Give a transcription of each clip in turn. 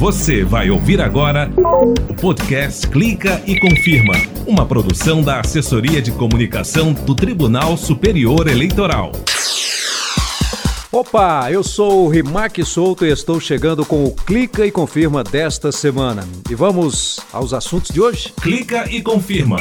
Você vai ouvir agora o podcast Clica e Confirma, uma produção da Assessoria de Comunicação do Tribunal Superior Eleitoral. Opa, eu sou o Rimac Souto e estou chegando com o Clica e Confirma desta semana. E vamos aos assuntos de hoje? Clica e Confirma.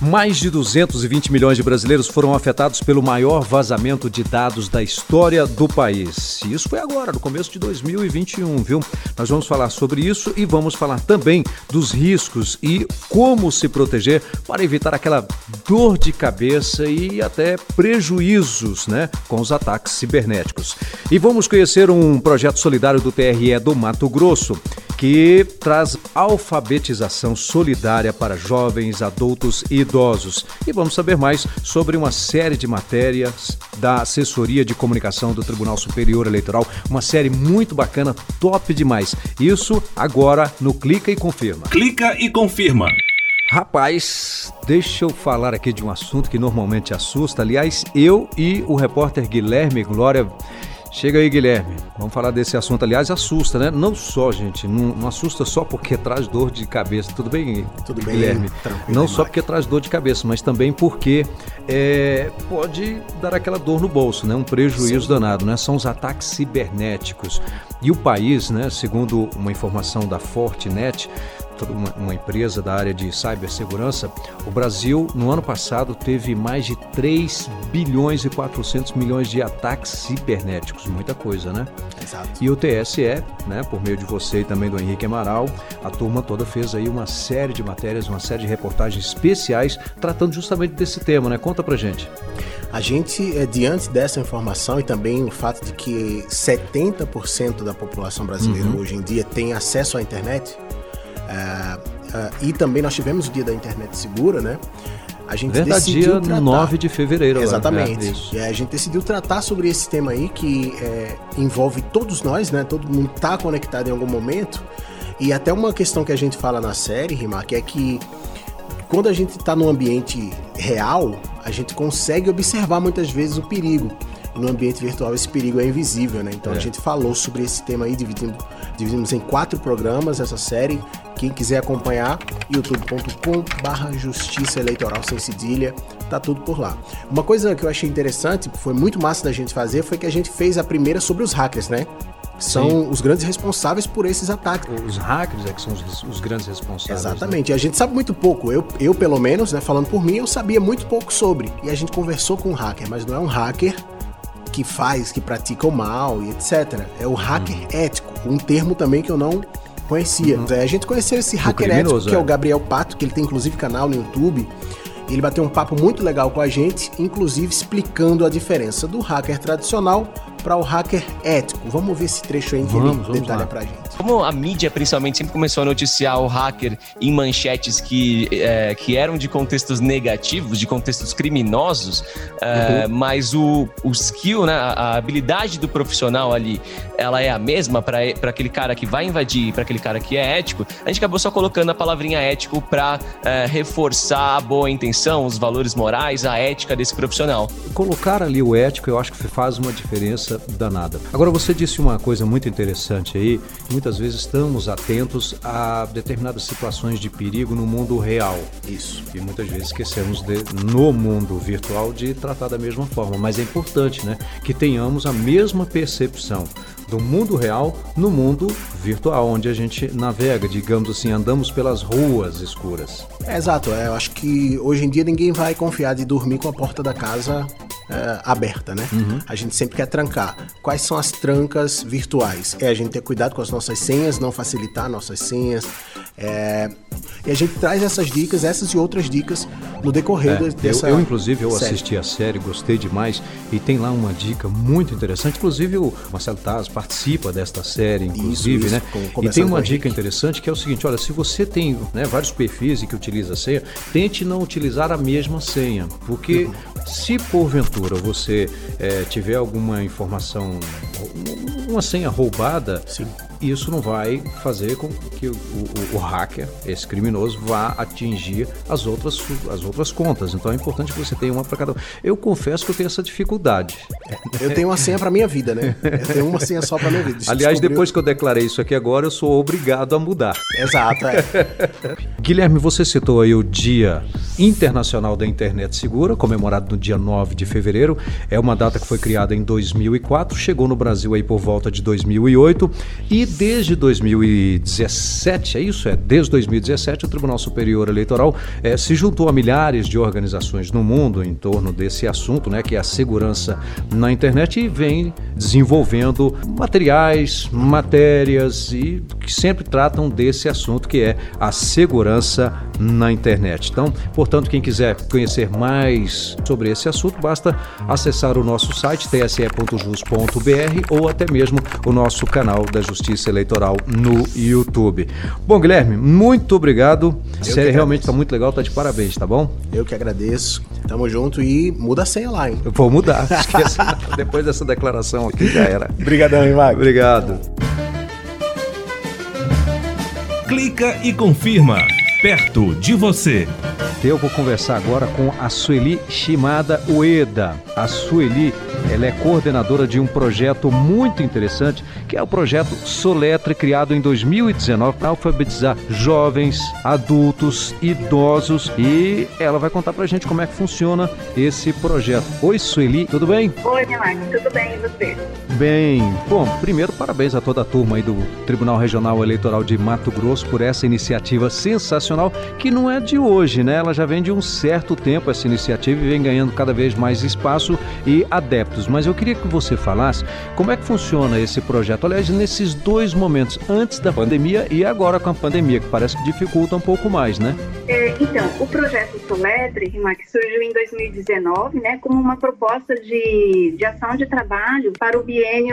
Mais de 220 milhões de brasileiros foram afetados pelo maior vazamento de dados da história do país. E isso foi agora, no começo de 2021, viu? Nós vamos falar sobre isso e vamos falar também dos riscos e como se proteger para evitar aquela dor de cabeça e até prejuízos, né, com os ataques cibernéticos. E vamos conhecer um projeto solidário do TRE do Mato Grosso que traz alfabetização solidária para jovens, adultos e idosos. E vamos saber mais sobre uma série de matérias da Assessoria de Comunicação do Tribunal Superior Eleitoral, uma série muito bacana, top demais. Isso agora no Clica e Confirma. Clica e Confirma. Rapaz, deixa eu falar aqui de um assunto que normalmente assusta. Aliás, eu e o repórter Guilherme Glória Chega aí, Guilherme. Vamos falar desse assunto. Aliás, assusta, né? Não só, gente, não, não assusta só porque traz dor de cabeça. Tudo bem, Tudo bem, Guilherme? Não só porque traz dor de cabeça, mas também porque é, pode dar aquela dor no bolso, né? Um prejuízo Sim. danado, né? São os ataques cibernéticos. E o país, né? Segundo uma informação da Fortinet, uma, uma, empresa da área de cibersegurança, o Brasil, no ano passado, teve mais de 3 bilhões e 400 milhões de ataques cibernéticos. Muita coisa, né? Exato. E o TSE, né, por meio de você e também do Henrique Amaral, a turma toda fez aí uma série de matérias, uma série de reportagens especiais tratando justamente desse tema, né? Conta pra gente. A gente, é, diante dessa informação e também o fato de que 70% da população brasileira uhum. hoje em dia tem acesso à internet, e também nós tivemos o dia da internet segura, né? A gente Verdade, decidiu dia tratar... 9 de fevereiro. Exatamente. Agora, é, a gente decidiu tratar sobre esse tema aí que é, envolve todos nós, né? Todo mundo está conectado em algum momento. E até uma questão que a gente fala na série, Rimar, que é que quando a gente está no ambiente real, a gente consegue observar muitas vezes o perigo no ambiente virtual esse perigo é invisível, né? Então é. a gente falou sobre esse tema aí, dividindo, dividimos em quatro programas essa série. Quem quiser acompanhar, youtube.com/barra Justiça Eleitoral sem cedilha, tá tudo por lá. Uma coisa que eu achei interessante, foi muito massa da gente fazer, foi que a gente fez a primeira sobre os hackers, né? são Sim. os grandes responsáveis por esses ataques. Os hackers é que são os, os grandes responsáveis. Né? Exatamente. Né? A gente sabe muito pouco. Eu, eu, pelo menos, né, falando por mim, eu sabia muito pouco sobre. E a gente conversou com um hacker, mas não é um hacker que faz, que pratica o mal e etc. É o hacker uhum. ético, um termo também que eu não conhecia. Uhum. A gente conheceu esse hacker ético, que é. é o Gabriel Pato, que ele tem inclusive canal no YouTube. Ele bateu um papo muito legal com a gente, inclusive explicando a diferença do hacker tradicional para o hacker ético. Vamos ver esse trecho aí que vamos, ele detalha para a gente. Como a mídia, principalmente, sempre começou a noticiar o hacker em manchetes que, é, que eram de contextos negativos, de contextos criminosos, é, uhum. mas o, o skill, né, a habilidade do profissional ali, ela é a mesma para aquele cara que vai invadir, para aquele cara que é ético, a gente acabou só colocando a palavrinha ético para é, reforçar a boa intenção, os valores morais, a ética desse profissional. Colocar ali o ético, eu acho que faz uma diferença danada. Agora, você disse uma coisa muito interessante aí. Muitas vezes estamos atentos a determinadas situações de perigo no mundo real. Isso. E muitas vezes esquecemos de, no mundo virtual de tratar da mesma forma. Mas é importante, né, que tenhamos a mesma percepção do mundo real no mundo virtual, onde a gente navega, digamos assim, andamos pelas ruas escuras. É, exato, é, eu acho que hoje em dia ninguém vai confiar de dormir com a porta da casa é, aberta, né? Uhum. A gente sempre quer trancar. Quais são as trancas virtuais? É a gente ter cuidado com as nossas senhas, não facilitar nossas senhas. É... E a gente traz essas dicas, essas e outras dicas no decorrer é, dessa. Eu, eu inclusive, eu série. assisti a série, gostei demais e tem lá uma dica muito interessante. Inclusive, o Marcelo Taz participa desta série, inclusive, isso, isso, né? Com, e tem uma dica interessante que é o seguinte: olha, se você tem né, vários perfis e que utiliza a senha, tente não utilizar a mesma senha, porque uhum. se porventura você é, tiver alguma informação, uma senha roubada. Sim isso não vai fazer com que o, o, o, hacker, esse criminoso, vá atingir as outras, as outras contas. Então é importante que você tenha uma para cada um. Eu confesso que eu tenho essa dificuldade. Eu tenho uma senha para minha vida, né? Eu tenho uma senha só para minha vida. Aliás, descobriu... depois que eu declarei isso aqui agora, eu sou obrigado a mudar. Exato, é. Guilherme, você citou aí o Dia Internacional da Internet Segura, comemorado no dia 9 de fevereiro. É uma data que foi criada em 2004, chegou no Brasil aí por volta de 2008 e desde 2017, é isso? É, desde 2017 o Tribunal Superior Eleitoral é, se juntou a milhares de organizações no mundo em torno desse assunto, né, que é a segurança na internet e vem desenvolvendo materiais, matérias e que sempre tratam desse assunto que é a segurança na internet. Então, portanto, quem quiser conhecer mais sobre esse assunto, basta acessar o nosso site tse.jus.br ou até mesmo o nosso canal da Justiça Eleitoral no YouTube. Bom, Guilherme, muito obrigado. A série realmente está muito legal, tá de parabéns, tá bom? Eu que agradeço. Tamo junto e muda a senha lá, hein? Eu vou mudar. Esqueça. Depois dessa declaração aqui já era. Obrigadão, hein, Marcos? Obrigado. Clica e confirma. Perto de você. Eu vou conversar agora com a Sueli Shimada Ueda. A Sueli ela é coordenadora de um projeto muito interessante, que é o projeto Soletre, criado em 2019 para alfabetizar jovens, adultos, idosos. E ela vai contar para a gente como é que funciona esse projeto. Oi, Sueli, tudo bem? Oi, Marcos, tudo bem e você? Bem, bom, primeiro parabéns a toda a turma aí do Tribunal Regional Eleitoral de Mato Grosso por essa iniciativa sensacional, que não é de hoje, né? Ela já vem de um certo tempo essa iniciativa e vem ganhando cada vez mais espaço e adeptos. Mas eu queria que você falasse como é que funciona esse projeto, aliás, nesses dois momentos, antes da pandemia e agora com a pandemia, que parece que dificulta um pouco mais, né? É, então, o projeto Soletre, que surgiu em 2019, né, como uma proposta de, de ação de trabalho para o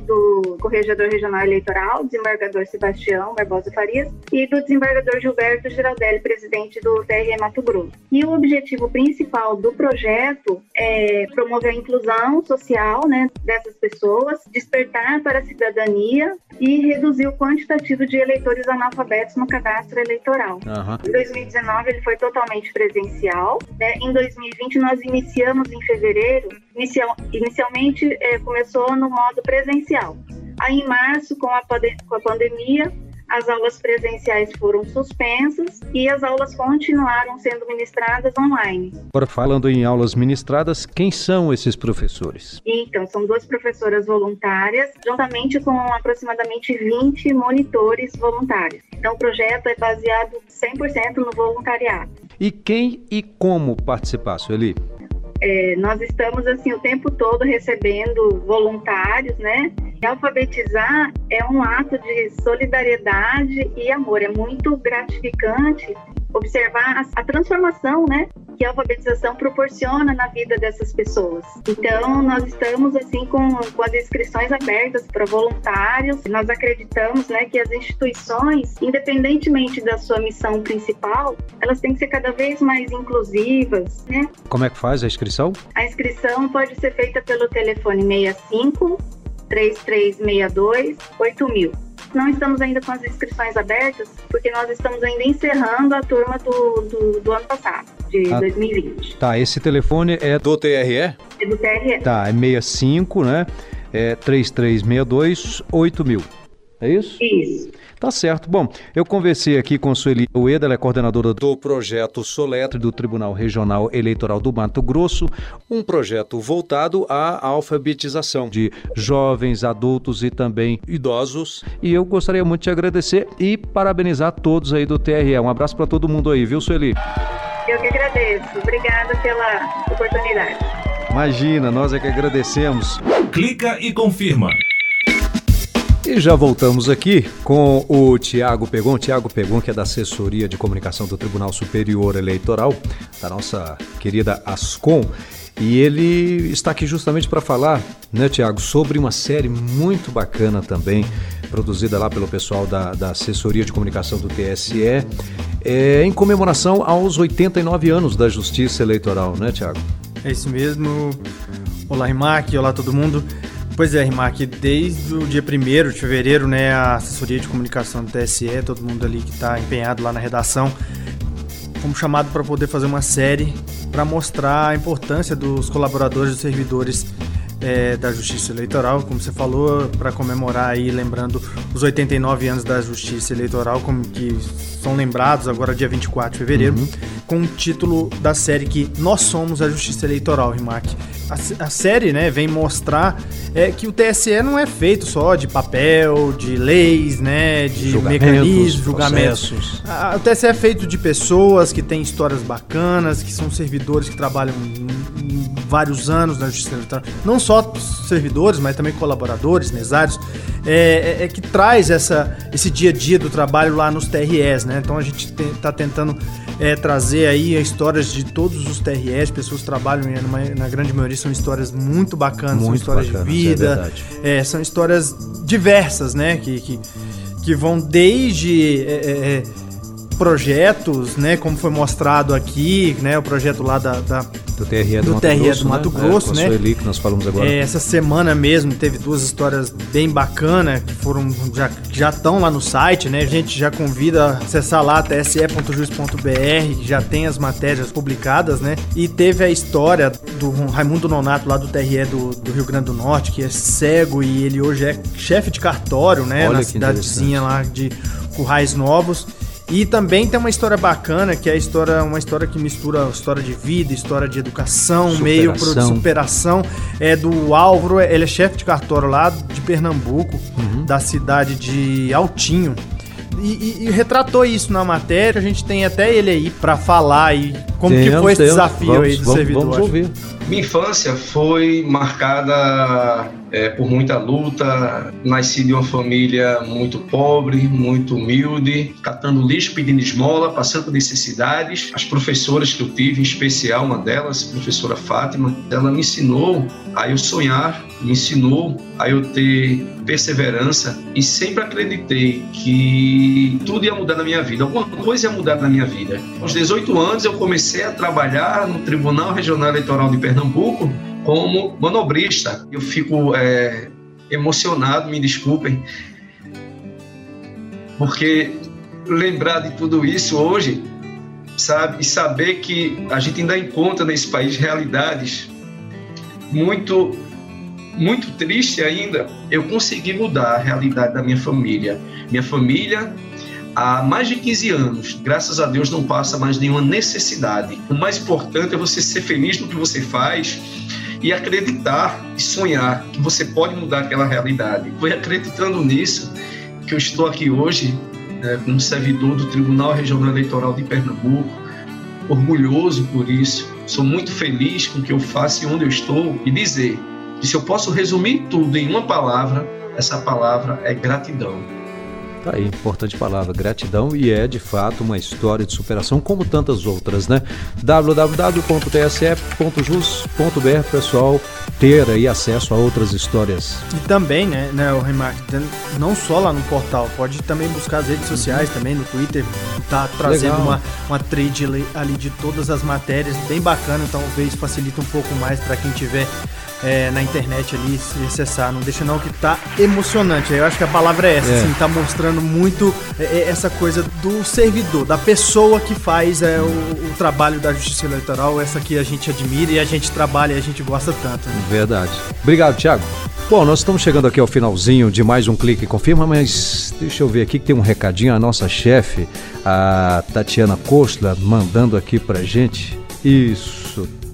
do Corregedor Regional Eleitoral, desembargador Sebastião Barbosa Farias, e do desembargador Gilberto Giraldelli, presidente do TRE Mato Grosso. E o objetivo principal do projeto é promover a inclusão social né, dessas pessoas, despertar para a cidadania e reduzir o quantitativo de eleitores analfabetos no cadastro eleitoral. Uhum. Em 2019 ele foi totalmente presencial. Né? Em 2020 nós iniciamos em fevereiro, inicial, inicialmente é, começou no modo presencial. Aí em março, com a, com a pandemia, as aulas presenciais foram suspensas e as aulas continuaram sendo ministradas online. Agora, falando em aulas ministradas, quem são esses professores? Então, são duas professoras voluntárias, juntamente com aproximadamente 20 monitores voluntários. Então, o projeto é baseado 100% no voluntariado. E quem e como participar, Sueli? É, nós estamos assim o tempo todo recebendo voluntários, né? E alfabetizar é um ato de solidariedade e amor. É muito gratificante observar a, a transformação, né, que a alfabetização proporciona na vida dessas pessoas. Então, nós estamos assim com, com as inscrições abertas para voluntários. Nós acreditamos, né, que as instituições, independentemente da sua missão principal, elas têm que ser cada vez mais inclusivas, né? Como é que faz a inscrição? A inscrição pode ser feita pelo telefone 65 3362 8000 não estamos ainda com as inscrições abertas, porque nós estamos ainda encerrando a turma do, do, do ano passado, de ah, 2020. Tá, esse telefone é do TRE? É do TRE. Tá, é 65, né? É 3362 8000. É isso? Isso. Tá certo. Bom, eu conversei aqui com Sueli Ueda, ela é coordenadora do projeto Soletre do Tribunal Regional Eleitoral do Mato Grosso, um projeto voltado à alfabetização de jovens, adultos e também idosos. E eu gostaria muito de agradecer e parabenizar todos aí do TRE. Um abraço para todo mundo aí, viu, Sueli? Eu que agradeço. Obrigada pela oportunidade. Imagina, nós é que agradecemos. Clica e confirma. E já voltamos aqui com o Tiago Pegon. Tiago Pegon, que é da assessoria de comunicação do Tribunal Superior Eleitoral, da nossa querida Ascom. E ele está aqui justamente para falar, né, Tiago, sobre uma série muito bacana também, produzida lá pelo pessoal da, da assessoria de comunicação do TSE, é, em comemoração aos 89 anos da Justiça Eleitoral, né, Tiago? É isso mesmo. Olá, Rimac, olá todo mundo. Pois é, Rimac, desde o dia 1 de fevereiro, né, a assessoria de comunicação do TSE, todo mundo ali que está empenhado lá na redação, fomos chamados para poder fazer uma série para mostrar a importância dos colaboradores e servidores é, da Justiça Eleitoral, como você falou, para comemorar aí, lembrando os 89 anos da Justiça Eleitoral, como que são lembrados agora dia 24 de fevereiro, uhum. com o título da série que Nós Somos a Justiça Eleitoral, Rimac. A, a, série, né, vem mostrar é, que o TSE não é feito só de papel, de leis, né, de mecanismos, julgamentos. A, o TSE é feito de pessoas que têm histórias bacanas, que são servidores que trabalham vários anos na Justiça Eleitoral, não só servidores, mas também colaboradores, mesários, é, é, é, que traz essa, esse dia a dia do trabalho lá nos TREs, né? Então a gente está tentando é, trazer aí histórias de todos os TREs, pessoas que trabalham, numa, na grande maioria são histórias muito bacanas, muito são histórias bacanas, de é vida, é são histórias diversas, né? Que, que, que vão desde é, projetos, né? Como foi mostrado aqui, né? O projeto lá da, da do TRE do, do, Mato, TRE Grosso, do Mato né? Grosso, é, né? Sueli, que nós falamos agora. É, essa semana mesmo teve duas histórias bem bacanas que foram já já estão lá no site, né? A gente já convida a acessar lá tse.jus.br, que já tem as matérias publicadas, né? E teve a história do Raimundo Nonato lá do TRE do, do Rio Grande do Norte, que é cego e ele hoje é chefe de cartório, né? Olha Na cidadezinha lá de Currais Novos. E também tem uma história bacana, que é a história, uma história que mistura história de vida, história de educação, superação. meio pro superação. É do Álvaro, ele é chefe de cartório lá de Pernambuco, uhum. da cidade de Altinho. E, e, e, retratou isso na matéria. A gente tem até ele aí para falar aí como que foi esse desafio vamos, aí do vamos, servidor. Vamos ouvir. Minha infância foi marcada é, por muita luta. Nasci de uma família muito pobre, muito humilde, catando lixo, pedindo esmola, passando necessidades. As professoras que eu tive, em especial uma delas, a professora Fátima, ela me ensinou a eu sonhar, me ensinou a eu ter perseverança e sempre acreditei que tudo ia mudar na minha vida, alguma coisa ia mudar na minha vida. Aos 18 anos eu comecei a trabalhar no Tribunal Regional Eleitoral de Pernambuco como manobrista. Eu fico é, emocionado, me desculpem, porque lembrar de tudo isso hoje, sabe, e saber que a gente ainda encontra nesse país realidades muito muito triste ainda, eu consegui mudar a realidade da minha família. Minha família há mais de 15 anos, graças a Deus, não passa mais nenhuma necessidade. O mais importante é você ser feliz no que você faz e acreditar e sonhar que você pode mudar aquela realidade. Foi acreditando nisso que eu estou aqui hoje né, como servidor do Tribunal Regional Eleitoral de Pernambuco, orgulhoso por isso. Sou muito feliz com o que eu faço e onde eu estou e dizer que se eu posso resumir tudo em uma palavra, essa palavra é gratidão. Tá aí, importante palavra, gratidão, e é de fato uma história de superação, como tantas outras, né? www.tse.jus.br, pessoal, ter aí acesso a outras histórias. E também, né, né o Remark, não só lá no portal, pode também buscar as redes sociais, uhum. também no Twitter, tá trazendo uma, uma trade ali, ali de todas as matérias, bem bacana, talvez facilita um pouco mais para quem tiver é, na internet ali, se acessar. Não deixa não que tá emocionante. Eu acho que a palavra é essa, é. assim, tá mostrando muito é, é, essa coisa do servidor, da pessoa que faz é, o, o, trabalho da Justiça Eleitoral, essa que a gente admira e a gente trabalha e a gente gosta tanto. Né? Verdade. Obrigado, Thiago. Bom, nós estamos chegando aqui ao finalzinho de mais um Clique Confirma, mas deixa eu ver aqui que tem um recadinho. A nossa chefe, a Tatiana Kostler, mandando aqui pra gente. Isso,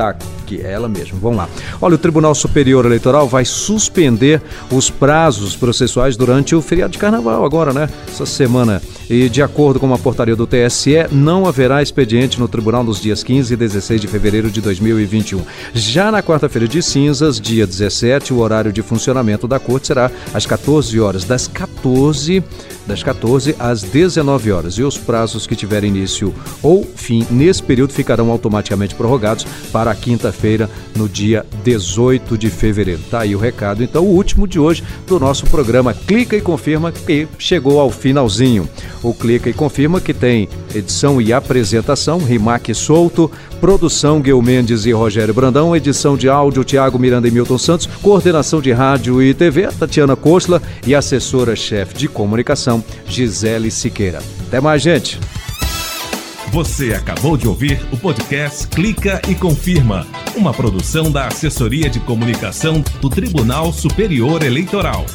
aqui, é ela mesma. Vamos lá. Olha, o Tribunal Superior Eleitoral vai suspender os prazos processuais durante o feriado de carnaval agora, né? Essa semana. E de acordo com uma portaria do TSE, não haverá expediente no tribunal nos dias 15 e 16 de fevereiro de 2021. Já na quarta-feira de cinzas, dia 17, o horário de funcionamento da corte será às 14 horas, das 14 das 14 às 19 horas. E os prazos que tiverem início ou fim nesse período ficarão automaticamente prorrogados para para a quinta-feira, no dia 18 de fevereiro. Tá aí o recado, então, o último de hoje do nosso programa Clica e Confirma, que chegou ao finalzinho. O Clica e Confirma, que tem edição e apresentação, Rimac Souto, produção Guil Mendes e Rogério Brandão, edição de áudio Tiago Miranda e Milton Santos, coordenação de rádio e TV Tatiana Kostla e assessora-chefe de comunicação Gisele Siqueira. Até mais, gente! Você acabou de ouvir o podcast Clica e Confirma, uma produção da Assessoria de Comunicação do Tribunal Superior Eleitoral.